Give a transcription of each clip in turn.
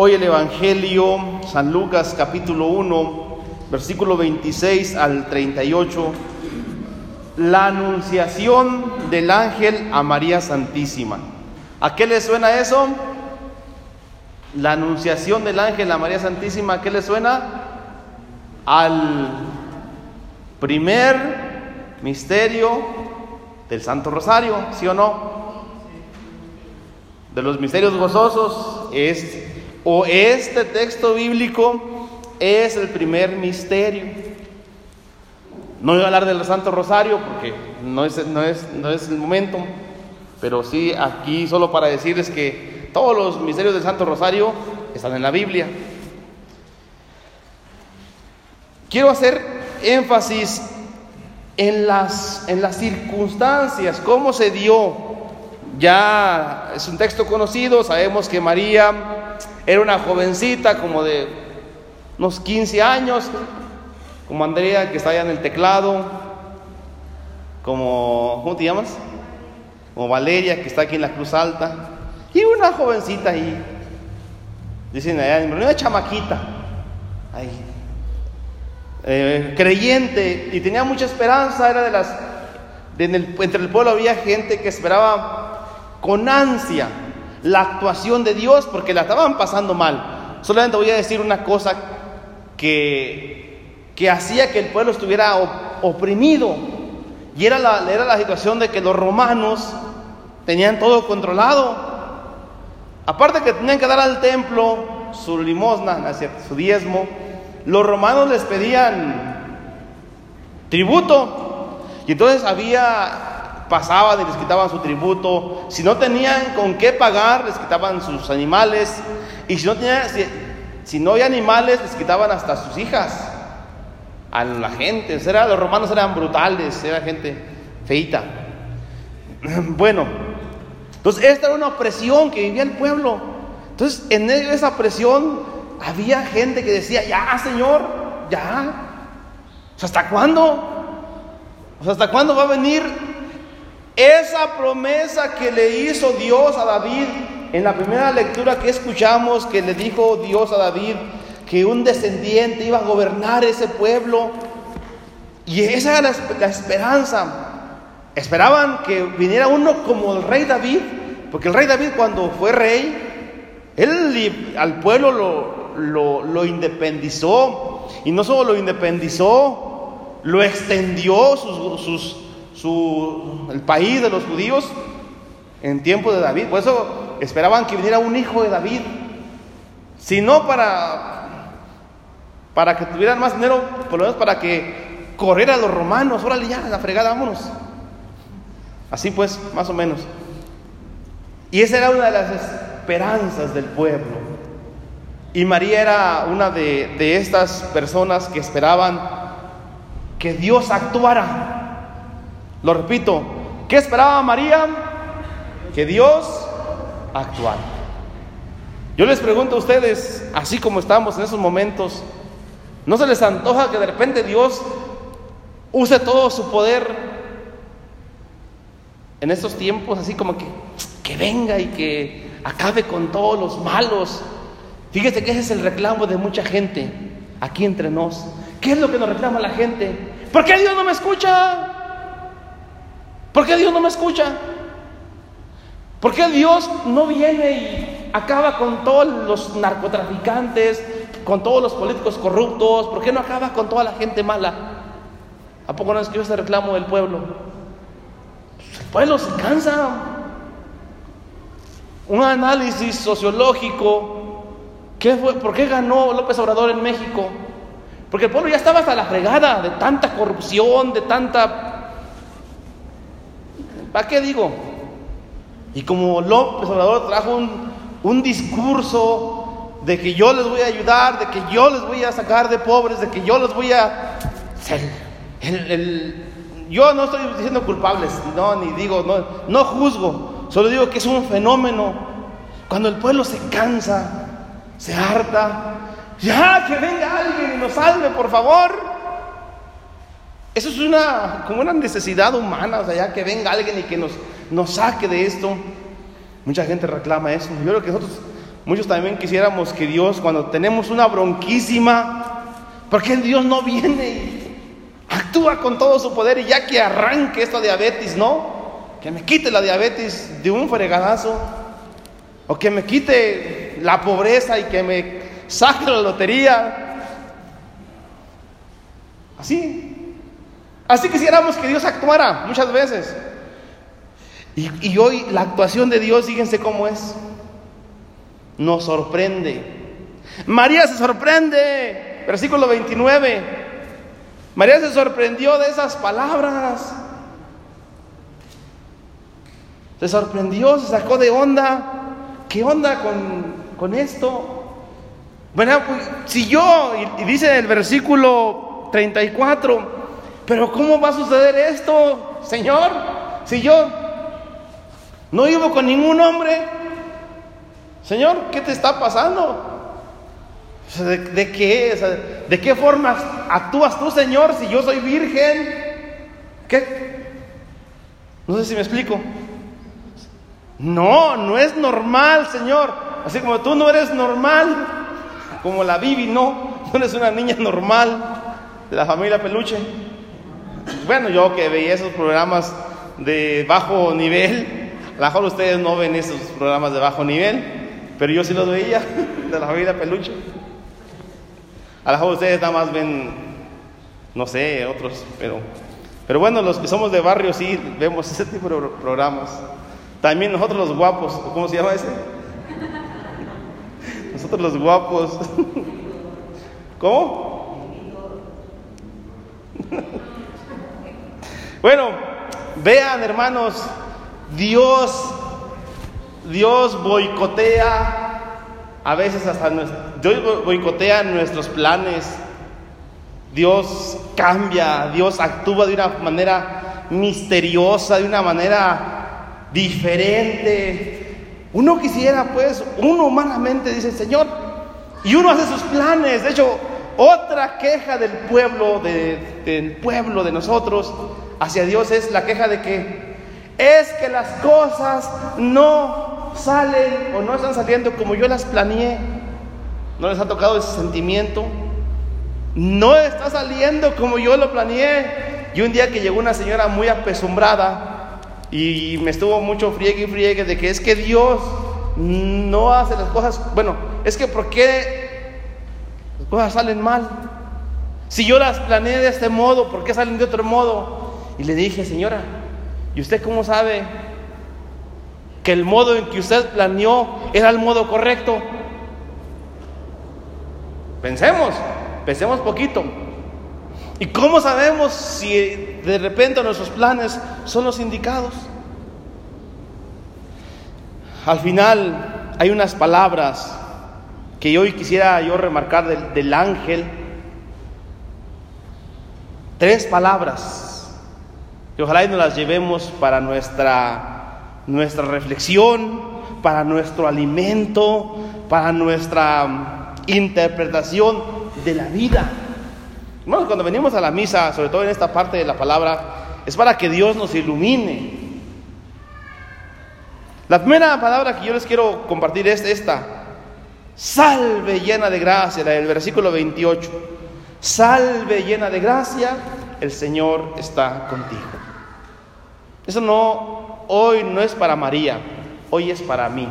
Hoy el Evangelio, San Lucas capítulo 1, versículo 26 al 38, la anunciación del ángel a María Santísima. ¿A qué le suena eso? La anunciación del ángel a María Santísima, ¿a qué le suena? Al primer misterio del Santo Rosario, ¿sí o no? De los misterios gozosos es o este texto bíblico es el primer misterio. No voy a hablar del Santo Rosario porque no es, no es, no es el momento, pero sí aquí solo para decirles que todos los misterios del Santo Rosario están en la Biblia. Quiero hacer énfasis en las, en las circunstancias, cómo se dio. Ya es un texto conocido, sabemos que María era una jovencita como de unos 15 años, como Andrea que está allá en el teclado, como, ¿cómo te llamas? Como Valeria que está aquí en la Cruz Alta, y una jovencita ahí, dicen allá, una chamaquita, ahí, eh, creyente y tenía mucha esperanza, era de las, entre el pueblo había gente que esperaba con ansia la actuación de Dios porque la estaban pasando mal. Solamente voy a decir una cosa que, que hacía que el pueblo estuviera oprimido y era la, era la situación de que los romanos tenían todo controlado. Aparte que tenían que dar al templo su limosna, su diezmo, los romanos les pedían tributo. Y entonces había, pasaban y les quitaban su tributo. Si no tenían con qué pagar, les quitaban sus animales. Y si no, tenían, si, no había animales, les quitaban hasta sus hijas. A la gente. Era, los romanos eran brutales, era gente feita. Bueno, entonces esta era una opresión que vivía el pueblo. Entonces, en esa presión, había gente que decía, ya, Señor, ya. ¿Hasta cuándo? ¿Hasta cuándo va a venir esa promesa que le hizo Dios a David en la primera lectura que escuchamos, que le dijo Dios a David que un descendiente iba a gobernar ese pueblo? Y esa era la, esperanza. Esperaban que viniera uno como el rey David, porque el rey David cuando fue rey, él al pueblo lo, lo, independizó. Y no solo lo independizó, lo extendió sus, su, el país de los judíos en tiempo de David. Por eso esperaban que viniera un hijo de David. Si no para, para que tuvieran más dinero, por lo menos para que corriera a los romanos. Órale ya, la fregada, vámonos. Así pues, más o menos. Y esa era una de las esperanzas del pueblo. Y María era una de, estas personas que esperaban que Dios actuara. Lo repito, ¿qué esperaba María? Que Dios actuara. Yo les pregunto a ustedes, así como estamos en esos momentos, ¿no se les antoja que de repente Dios use todo su poder en estos tiempos, así como que, que venga y que acabe con todos los malos? Fíjese que ese es el reclamo de mucha gente aquí entre nos. ¿Qué es lo que nos reclama la gente? ¿Por qué Dios no me escucha? ¿Por qué Dios no me escucha? ¿Por qué Dios no viene y acaba con todos los narcotraficantes, con todos los políticos corruptos? ¿Por qué no acaba con toda la gente mala? ¿A poco no es que ese reclamo del pueblo? El pueblo se cansa. Un análisis sociológico ¿Qué fue? ¿Por qué ganó López Obrador en México? Porque el pueblo ya estaba hasta la fregada de tanta corrupción, de tanta... ¿Para qué digo? Y como López Obrador trajo un, un discurso de que yo les voy a ayudar, de que yo les voy a sacar de pobres, de que yo les voy a... yo no estoy diciendo culpables, no, ni digo, no, no juzgo, solo digo que es un fenómeno. Cuando el pueblo se cansa, se harta. Ya, que venga alguien y nos salve, por favor. Eso es una, como una necesidad humana, o sea, ya que venga alguien y que nos, nos saque de esto. Mucha gente reclama eso. Yo creo que nosotros Muchos también quisiéramos que Dios, cuando tenemos una bronquísima, ¿por qué Dios no viene y actúa con todo su poder y ya que arranque esta diabetes, no? Que me quite la diabetes de un fregadazo, o que me quite la pobreza y que me saque la lotería. Así, así quisiéramos que Dios actuara muchas veces. Y, hoy la actuación de Dios, fíjense cómo es nos sorprende. María se sorprende, versículo 29. María se sorprendió de esas palabras. Se sorprendió, se sacó de onda. ¿Qué onda con, con esto? Bueno, pues, si yo, y, y dice el versículo 34, pero ¿cómo va a suceder esto, Señor? Si yo no vivo con ningún hombre, Señor, ¿qué te está pasando? ¿De, qué? ¿De qué forma actúas tú, Señor, si yo soy virgen? ¿Qué? No sé si me explico. No, no es normal, Señor. Así como tú no eres normal, como la Bibi, no, no eres una niña normal de la familia Peluche. Bueno, yo que veía esos programas de bajo nivel, a lo mejor ustedes no ven esos programas de bajo nivel, pero yo sí los veía de la familia Peluche. A lo mejor ustedes nada más ven, no sé, otros, pero, pero bueno, los que somos de barrio sí vemos ese tipo de programas. También nosotros los guapos, ¿cómo se llama ese? Nosotros los guapos. ¿Cómo? Bueno, vean hermanos, Dios Dios boicotea, a veces hasta Dios boicotea nuestros planes. Dios cambia, Dios actúa de una manera misteriosa, de una manera diferente. Uno quisiera, pues, uno humanamente dice, Señor, y uno hace sus planes. De hecho, otra queja del pueblo, del pueblo de nosotros hacia Dios es la queja de que es que las cosas no salen o no están saliendo como yo las planeé. ¿No les ha tocado ese sentimiento? No está saliendo como yo lo planeé. Y un día que llegó una señora muy apesumbrada y me estuvo mucho friegue y friegue de que es que Dios no hace las cosas, bueno, es que ¿por qué las cosas salen mal? Si yo las planeé de este modo, ¿por qué salen de otro modo? Y le dije, señora, ¿y usted cómo sabe que el modo en que usted planeó era el modo correcto. Pensemos, pensemos poquito. ¿Y cómo sabemos si de repente nuestros planes son los indicados? Al final hay unas palabras que hoy quisiera yo remarcar del, del ángel. Tres palabras que ojalá y nos las llevemos para nuestra nuestra reflexión, para nuestro alimento, para nuestra mm, interpretación de la vida. Bueno, cuando venimos a la misa, sobre todo en esta parte de la palabra, es para que Dios nos ilumine. La primera palabra que yo les quiero compartir es esta. Salve llena de gracia, del versículo 28. Salve llena de gracia, el Señor está contigo. Eso no hoy no es para María, hoy es para mí.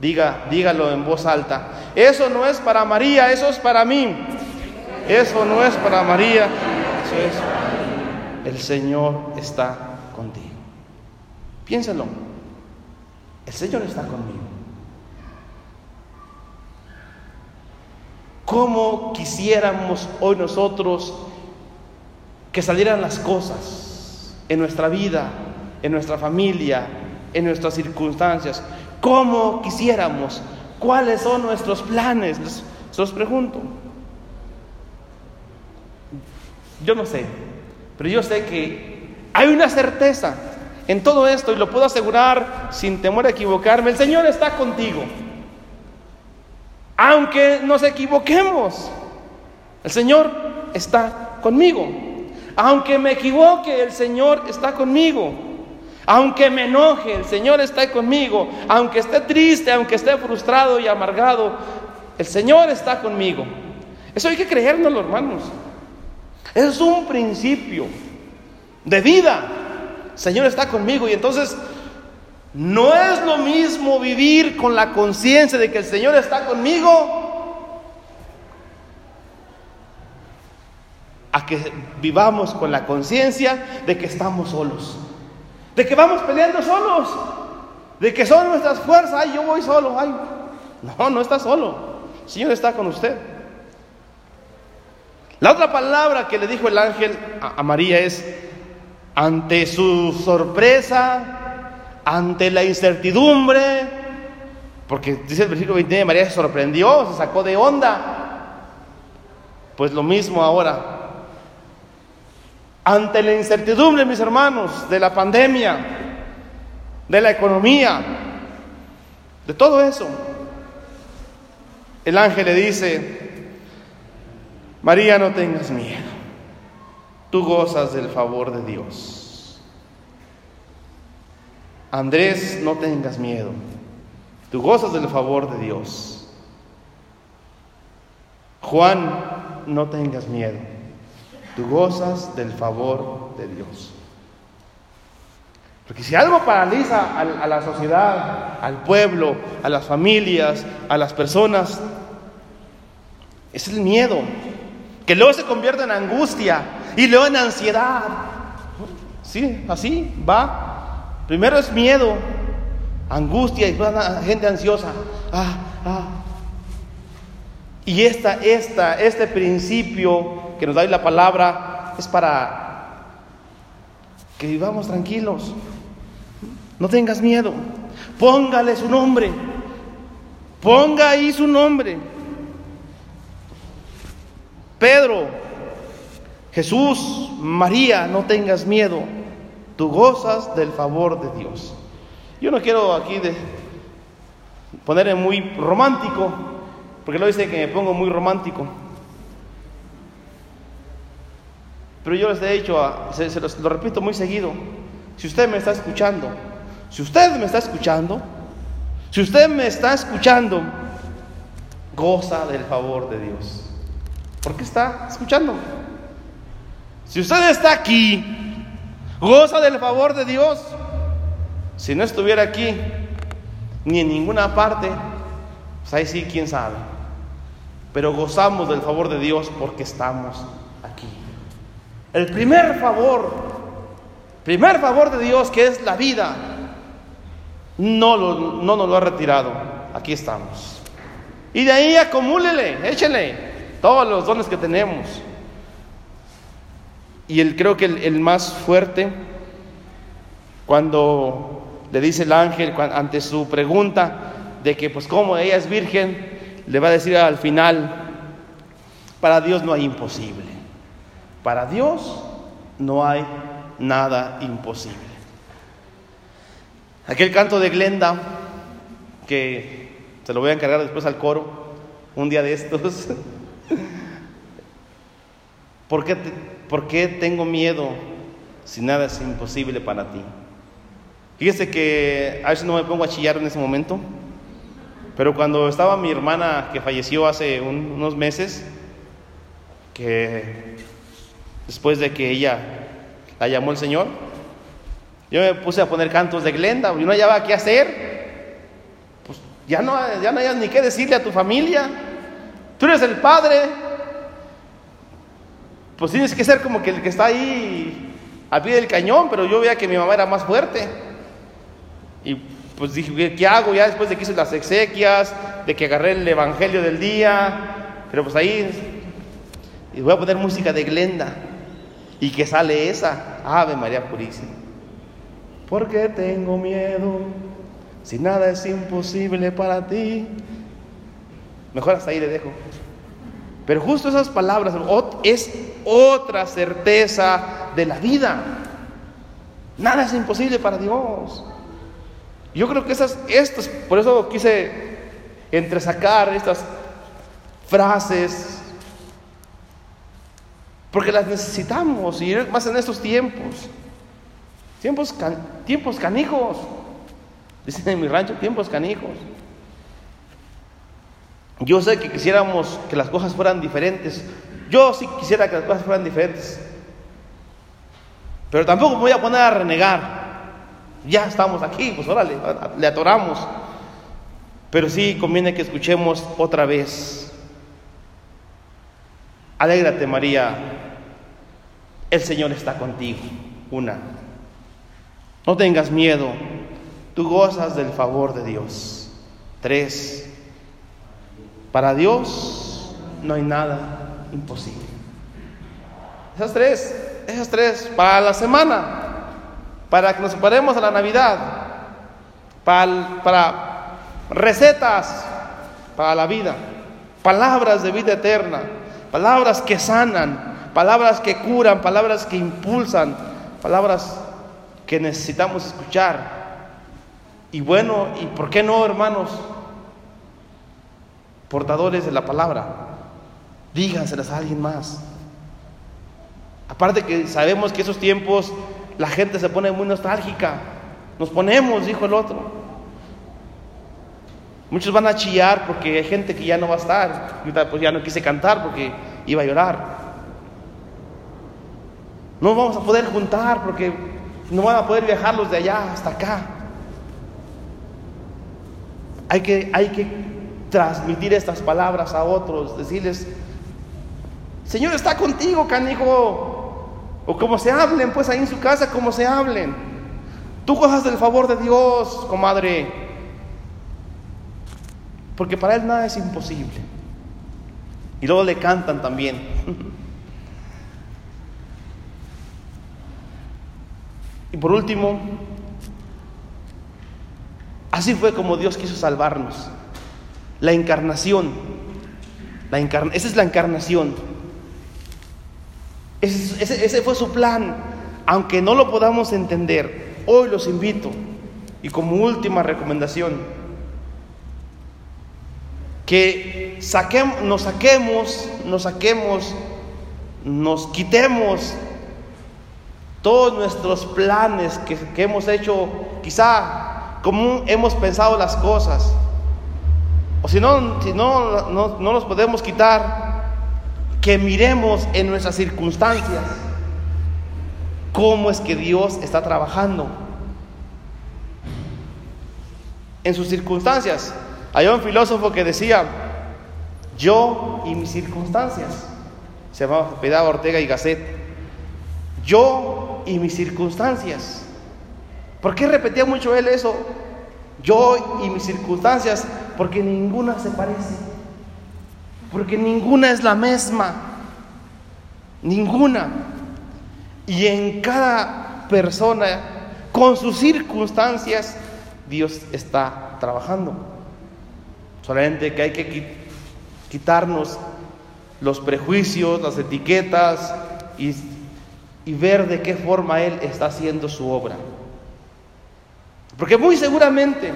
Diga, dígalo en voz alta. Eso no es para María, eso es para mí. Eso no es para María, eso es para mí. El Señor está contigo. Piénsalo. El Señor está conmigo. ¿Cómo quisiéramos hoy nosotros que salieran las cosas en nuestra vida en nuestra familia, en nuestras circunstancias. ¿Cómo quisiéramos? ¿Cuáles son nuestros planes? Les, los pregunto. Yo no sé, pero yo sé que hay una certeza en todo esto y lo puedo asegurar sin temor a equivocarme. El Señor está contigo. Aunque nos equivoquemos, el Señor está conmigo. Aunque me equivoque, el Señor está conmigo. Aunque me enoje, el Señor está conmigo. Aunque esté triste, aunque esté frustrado y amargado, el Señor está conmigo. Eso hay que creérnoslo, hermanos. Es un principio de vida. El Señor está conmigo y entonces no es lo mismo vivir con la conciencia de que el Señor está conmigo a que vivamos con la conciencia de que estamos solos, de que vamos peleando solos, de que son nuestras fuerzas, ay, yo voy solo, ay, no, no está solo, el Señor está con usted. La otra palabra que le dijo el ángel a, María es, ante su sorpresa, ante la incertidumbre, porque dice el versículo 29, María se sorprendió, se sacó de onda. Pues lo mismo ahora, ante la incertidumbre, mis hermanos, de la pandemia, de la economía, de todo eso, el ángel le dice, María, no tengas miedo, tú gozas del favor de Dios. Andrés, no tengas miedo, tú gozas del favor de Dios. Juan, no tengas miedo tú gozas del favor de Dios. Porque si algo paraliza a, la sociedad, al pueblo, a las familias, a las personas, es el miedo, que luego se convierte en angustia y luego en ansiedad. Sí, así va. Primero es miedo, angustia y gente ansiosa. Ah, ah. Y esta, esta, este principio que nos da la palabra es para que vivamos tranquilos. No tengas miedo. Póngale su nombre. Ponga ahí su nombre. Pedro, Jesús, María, no tengas miedo. Tú gozas del favor de Dios. Yo no quiero aquí de ponerme muy romántico, porque lo dice que me pongo muy romántico. Pero yo les he dicho, se, lo repito muy seguido, si usted me está escuchando, si usted me está escuchando, si usted me está escuchando, goza del favor de Dios. ¿Por qué está escuchando? Si usted está aquí, goza del favor de Dios. Si no estuviera aquí, ni en ninguna parte, pues ahí sí, quién sabe. Pero gozamos del favor de Dios porque estamos aquí. El primer favor, primer favor de Dios que es la vida, no, no nos lo ha retirado. Aquí estamos. Y de ahí acumúlele, échele todos los dones que tenemos. Y el, creo que el, más fuerte, cuando le dice el ángel ante su pregunta de que pues como ella es virgen, le va a decir al final, para Dios no hay imposible. Para Dios no hay nada imposible. Aquel canto de Glenda, que se lo voy a encargar después al coro, un día de estos. ¿Por qué, ¿Por qué tengo miedo si nada es imposible para ti? Fíjese que a veces no me pongo a chillar en ese momento, pero cuando estaba mi hermana que falleció hace unos meses, que después de que ella la llamó el Señor. Yo me puse a poner cantos de Glenda, y no hallaba qué hacer. Pues ya no, ya no hayas ni qué decirle a tu familia. Tú eres el padre. Pues tienes que ser como que el que está ahí al pie del cañón, pero yo veía que mi mamá era más fuerte. Y pues dije, ¿qué hago ya después de que hice las exequias, de que agarré el evangelio del día? Pero pues ahí, y voy a poner música de Glenda. Y que sale esa, Ave María Purísima. Porque tengo miedo, si nada es imposible para ti. Mejor hasta ahí le dejo. Pero justo esas palabras es otra certeza de la vida. Nada es imposible para Dios. Yo creo que esas, estas, por eso quise entresacar estas frases porque las necesitamos y más en estos tiempos. Tiempos, tiempos canijos. Dicen en mi rancho, tiempos canijos. Yo sé que quisiéramos que las cosas fueran diferentes. Yo sí quisiera que las cosas fueran diferentes. Pero tampoco me voy a poner a renegar. Ya estamos aquí, pues órale, le atoramos. Pero sí conviene que escuchemos otra vez. Alégrate María, el Señor está contigo. Una. No tengas miedo, tú gozas del favor de Dios. Tres. Para Dios no hay nada imposible. Esas tres, esas tres, para la semana, para que nos paremos a la Navidad, para, para recetas para la vida, palabras de vida eterna, palabras que sanan, palabras que curan, palabras que impulsan, palabras que necesitamos escuchar. Y bueno, ¿y por qué no, hermanos? portadores de la palabra. Díganselas a alguien más. Aparte que sabemos que esos tiempos la gente se pone muy nostálgica. Nos ponemos, dijo el otro. Muchos van a chillar porque hay gente que ya no va a estar. pues ya no quise cantar porque iba a llorar. No vamos a poder juntar porque no van a poder viajar los de allá hasta acá. Hay que, hay que transmitir estas palabras a otros, decirles, Señor está contigo, canijo. O como se hablen, pues ahí en su casa, como se hablen. Tú gozas del favor de Dios, comadre. Porque para Él nada es imposible. Y luego le cantan también. y por último, así fue como Dios quiso salvarnos. La encarnación. Esa es la encarnación. Ese, ese fue su plan. Aunque no lo podamos entender, hoy los invito. Y como última recomendación, que nos saquemos, nos saquemos, nos quitemos todos nuestros planes que, hemos hecho, quizá como hemos pensado las cosas, o si no, si no, no, no nos podemos quitar, que miremos en nuestras circunstancias cómo es que Dios está trabajando. En sus circunstancias. Hay un filósofo que decía, yo y mis circunstancias. Se llamaba Pedaba Ortega y Gasset. Yo y mis circunstancias. ¿Por qué repetía mucho él eso? Yo y mis circunstancias porque ninguna se parece, porque ninguna es la misma, ninguna. Y en cada persona, con sus circunstancias, Dios está trabajando. Solamente que hay que quitarnos los prejuicios, las etiquetas y, y ver de qué forma Él está haciendo su obra. Porque muy seguramente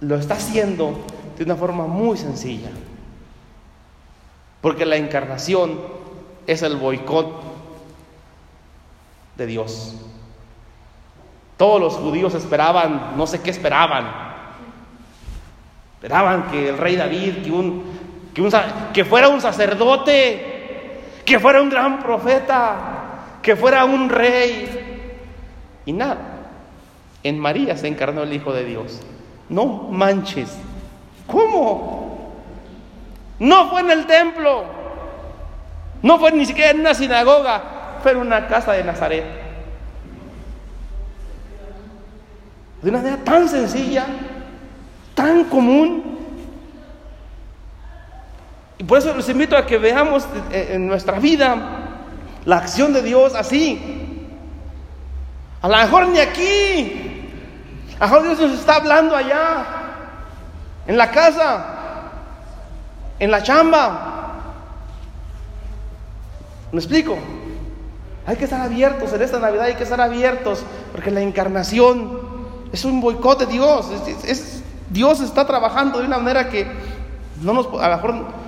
lo está haciendo de una forma muy sencilla. Porque la encarnación es el boicot de Dios. Todos los judíos esperaban, no sé qué esperaban. Esperaban que el rey David, que, un, que, fuera un sacerdote, que fuera un gran profeta, que fuera un rey. Y nada. En María se encarnó el Hijo de Dios. No manches. ¿Cómo? No fue en el templo. No fue ni siquiera en una sinagoga. Fue en una casa de Nazaret. De una manera tan sencilla, tan común. Y por eso les invito a que veamos en nuestra vida la acción de Dios así. A lo mejor ni aquí, a Dios nos está hablando allá, en la casa, en la chamba. ¿Me explico? Hay que estar abiertos en esta Navidad, hay que estar abiertos, porque la encarnación es un boicot de Dios. Es, Dios está trabajando de una manera que no nos, a lo mejor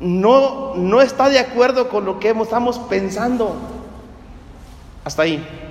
no, no está de acuerdo con lo que estamos pensando. Hasta ahí.